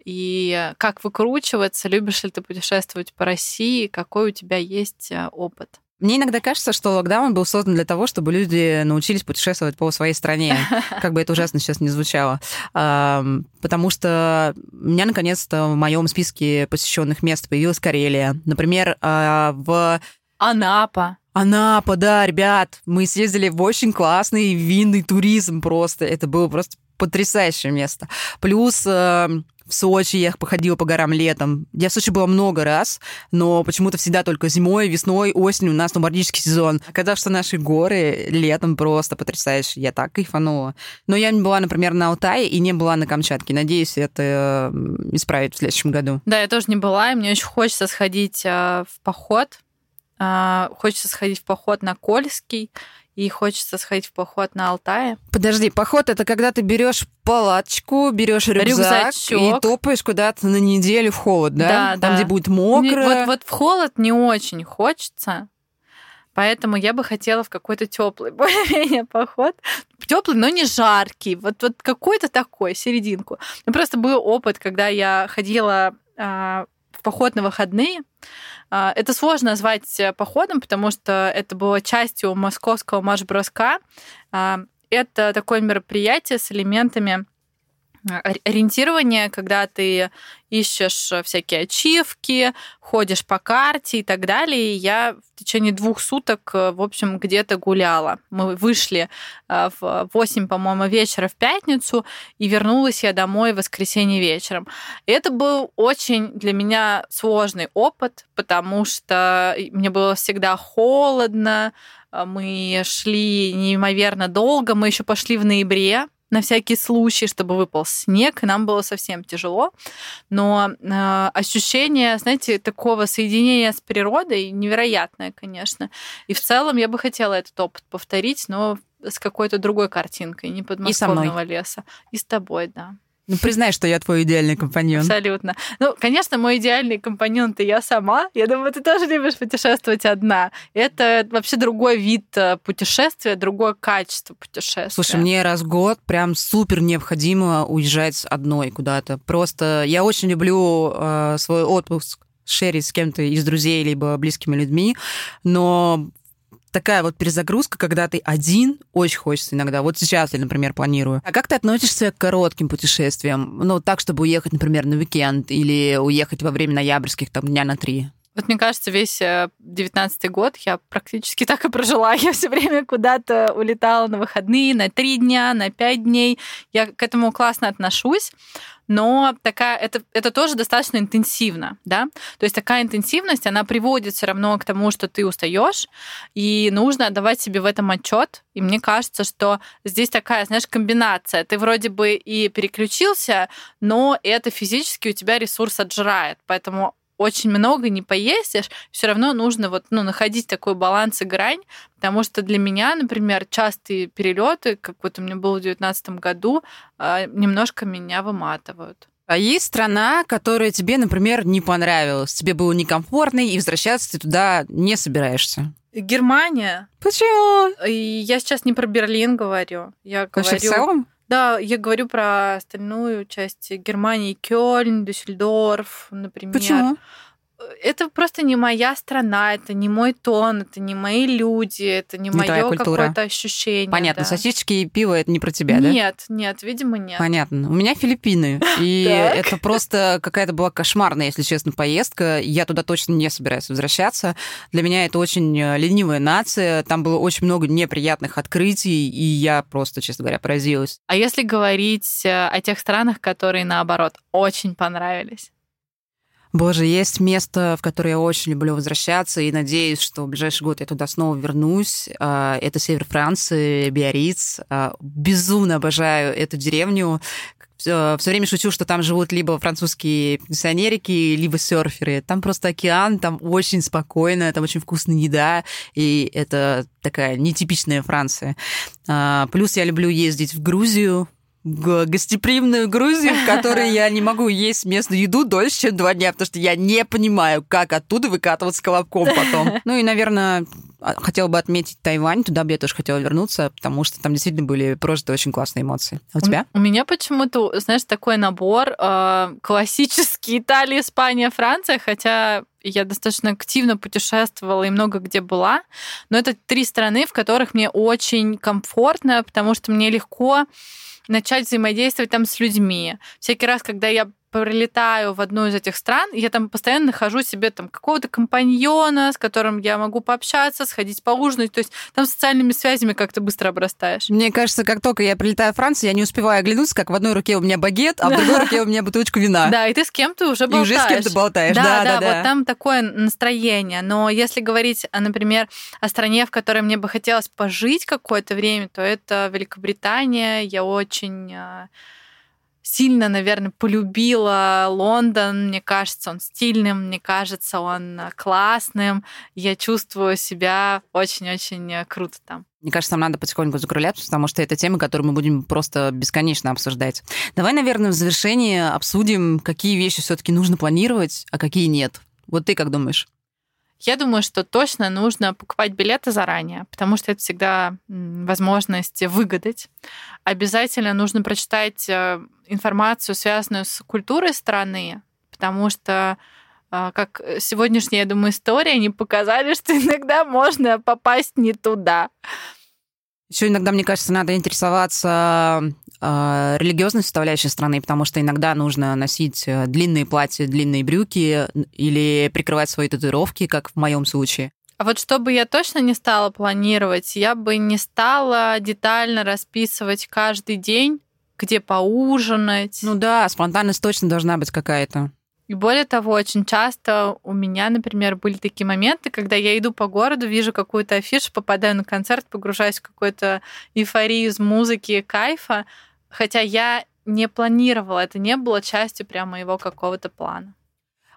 И как выкручиваться? Любишь ли ты путешествовать по России? Какой у тебя есть э, опыт? Мне иногда кажется, что локдаун был создан для того, чтобы люди научились путешествовать по своей стране, как бы это ужасно сейчас не звучало. Потому что у меня, наконец-то, в моем списке посещенных мест появилась Карелия. Например, а, в... Анапа. Анапа, да, ребят, мы съездили в очень классный винный туризм просто. Это было просто потрясающее место. Плюс в Сочи я походила по горам летом. Я в Сочи была много раз, но почему-то всегда только зимой, весной, осенью у нас нумбардический сезон. Оказалось, что наши горы летом просто потрясающие. Я так кайфанула. Но я не была, например, на Алтае и не была на Камчатке. Надеюсь, это исправить в следующем году. Да, я тоже не была, и мне очень хочется сходить а, в поход. А, хочется сходить в поход на Кольский и хочется сходить в поход на Алтае. Подожди, поход это когда ты берешь палаточку, берешь рюкзак Рюкзачок. и топаешь куда-то на неделю в холод, да? Да, Там, да. где будет мокро. Вот, вот в холод не очень хочется. Поэтому я бы хотела в какой-то теплый более-менее поход. Теплый, но не жаркий. Вот, вот какой-то такой, серединку. Ну, просто был опыт, когда я ходила а, поход на выходные. А, это сложно назвать э, походом, потому что это было частью московского марш-броска. А, это такое мероприятие с элементами ориентирование, когда ты ищешь всякие ачивки, ходишь по карте и так далее. И я в течение двух суток, э, в общем, где-то гуляла. Мы вышли э, в 8, по-моему, вечера в пятницу, и вернулась я домой в воскресенье вечером. И это был очень для меня сложный опыт, потому что мне было всегда холодно, мы шли неимоверно долго, мы еще пошли в ноябре, на всякий случай, чтобы выпал снег, и нам было совсем тяжело. Но э, ощущение, знаете, такого соединения с природой невероятное, конечно. И в целом я бы хотела этот опыт повторить, но с какой-то другой картинкой, не подмосковного леса. И с тобой, да. Ну, признай, что я твой идеальный компаньон. Абсолютно. Ну, конечно, мой идеальный компаньон ты я сама. Я думаю, ты тоже любишь путешествовать одна. Это вообще другой вид э, путешествия, другое качество путешествия. Слушай, мне раз в год прям супер необходимо уезжать одной куда-то. Просто я очень люблю э, свой отпуск шерить с кем-то из друзей либо близкими людьми, но такая вот перезагрузка, когда ты один, очень хочется иногда. Вот сейчас я, например, планирую. А как ты относишься к коротким путешествиям? Ну, так, чтобы уехать, например, на уикенд или уехать во время ноябрьских, там, дня на три? Вот мне кажется, весь э, девятнадцатый год я практически так и прожила. Я все время куда-то улетала на выходные, на три дня, на пять дней. Я к этому классно отношусь но такая, это, это тоже достаточно интенсивно, да, то есть такая интенсивность, она приводит все равно к тому, что ты устаешь, и нужно давать себе в этом отчет, и мне кажется, что здесь такая, знаешь, комбинация, ты вроде бы и переключился, но это физически у тебя ресурс отжирает, поэтому очень много не поездишь, все равно нужно вот, ну, находить такой баланс и грань, потому что для меня, например, частые перелеты, как вот у меня было в 2019 году, а, немножко меня выматывают. А есть страна, которая тебе, например, не понравилась, тебе было некомфортно, и возвращаться ты туда не собираешься? Германия. Почему? И я сейчас не про Берлин говорю. Я Вообще говорю... в целом? Да, я говорю про остальную часть Германии, Кёльн, Дюссельдорф, например. Почему? Это просто не моя страна, это не мой тон, это не мои люди, это не, не мое какое-то ощущение. Понятно, да. сосисочки и пиво это не про тебя, да? Нет, нет, видимо, нет. Понятно. У меня Филиппины, и это просто какая-то была кошмарная, если честно, поездка. Я туда точно не собираюсь возвращаться. Для меня это очень э, ленивая нация, там было очень много неприятных открытий, и я просто, честно говоря, поразилась. А если говорить э, о тех странах, которые, наоборот, очень понравились? Боже, есть место, в которое я очень люблю возвращаться, и надеюсь, что в ближайший год я туда снова вернусь. А, это север Франции, Биарриц. А, безумно обожаю эту деревню. Все время шучу, что там живут либо французские пенсионерики, либо серферы. Там просто океан, там очень спокойно, там очень вкусная еда, и это такая нетипичная Франция. А, плюс я люблю ездить в Грузию, гостеприимную Грузию, в которой я не могу есть местную еду дольше, чем два дня, потому что я не понимаю, как оттуда выкатываться колобком потом. Ну и, наверное, а, хотела бы отметить Тайвань, туда бы я тоже хотела вернуться, потому что там действительно были прожиты очень классные эмоции. А у тебя? У меня почему-то, знаешь, такой набор э, классический Италия, Испания, Франция, хотя я достаточно активно путешествовала и много где была, но это три страны, в которых мне очень комфортно, потому что мне легко начать взаимодействовать там с людьми. Всякий раз, когда я прилетаю в одну из этих стран, я там постоянно нахожу себе там какого-то компаньона, с которым я могу пообщаться, сходить поужинать. То есть там социальными связями как-то быстро обрастаешь. Мне кажется, как только я прилетаю в Францию, я не успеваю оглянуться, как в одной руке у меня багет, а в другой руке у меня бутылочка вина. Да, и ты с кем-то уже болтаешь. И уже с кем-то болтаешь, да, да, да. Вот там такое настроение. Но если говорить, например, о стране, в которой мне бы хотелось пожить какое-то время, то это Великобритания. Я очень а, сильно, наверное, полюбила Лондон. Мне кажется, он стильным, мне кажется, он классным. Я чувствую себя очень-очень круто там. Мне кажется, нам надо потихоньку закругляться, потому что это тема, которую мы будем просто бесконечно обсуждать. Давай, наверное, в завершении обсудим, какие вещи все-таки нужно планировать, а какие нет. Вот ты как думаешь? Я думаю, что точно нужно покупать билеты заранее, потому что это всегда возможность выгадать. Обязательно нужно прочитать э, информацию, связанную с культурой страны, потому что э, как сегодняшняя, я думаю, история, они показали, что иногда можно попасть не туда. Еще иногда, мне кажется, надо интересоваться э, религиозной составляющей страны, потому что иногда нужно носить э, длинные платья, длинные брюки или прикрывать свои татуировки, как в моем случае. А вот чтобы я точно не стала планировать, я бы не стала детально расписывать каждый день, где поужинать. Ну да, спонтанность точно должна быть какая-то. И более того, очень часто у меня, например, были такие моменты, когда я иду по городу, вижу какую-то афишу, попадаю на концерт, погружаюсь в какую-то эйфорию из музыки, кайфа, Хотя я не планировала, это не было частью прямо моего какого-то плана.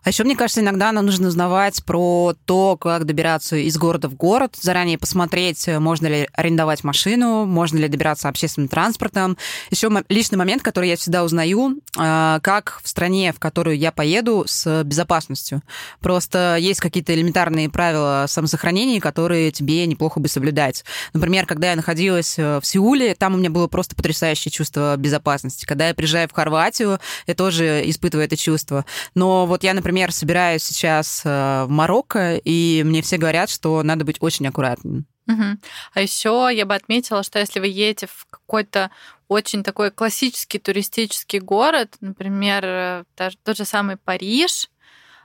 А еще, мне кажется, иногда нам нужно узнавать про то, как добираться из города в город, заранее посмотреть, можно ли арендовать машину, можно ли добираться общественным транспортом. Еще личный момент, который я всегда узнаю, а, как в стране, в которую я поеду, с безопасностью. Просто есть какие-то элементарные правила самосохранения, которые тебе неплохо бы соблюдать. Например, когда я находилась э, в Сеуле, там у меня было просто потрясающее чувство безопасности. Когда я приезжаю в Хорватию, я тоже испытываю это чувство. Но вот я, например, например, собираюсь сейчас э, в Марокко, и мне все говорят, что надо быть очень аккуратным. Угу. А еще я бы отметила, что если вы едете в какой-то очень такой классический туристический город, например, э, тот же самый Париж,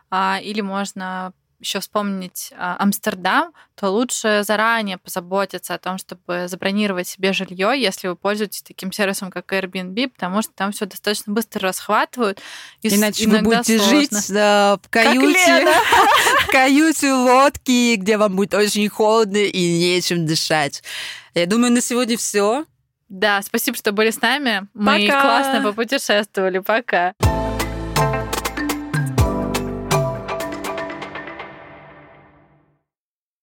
а, или можно еще вспомнить а, Амстердам, то лучше заранее позаботиться о том, чтобы забронировать себе жилье, если вы пользуетесь таким сервисом, как Airbnb, потому что там все достаточно быстро расхватывают. И Иначе вы будете сложно. жить да, в каюте, в каюте лодки, где вам будет очень холодно и нечем дышать. Я думаю, на сегодня все. Да, спасибо, что были с нами. Мы Пока. классно попутешествовали. Пока.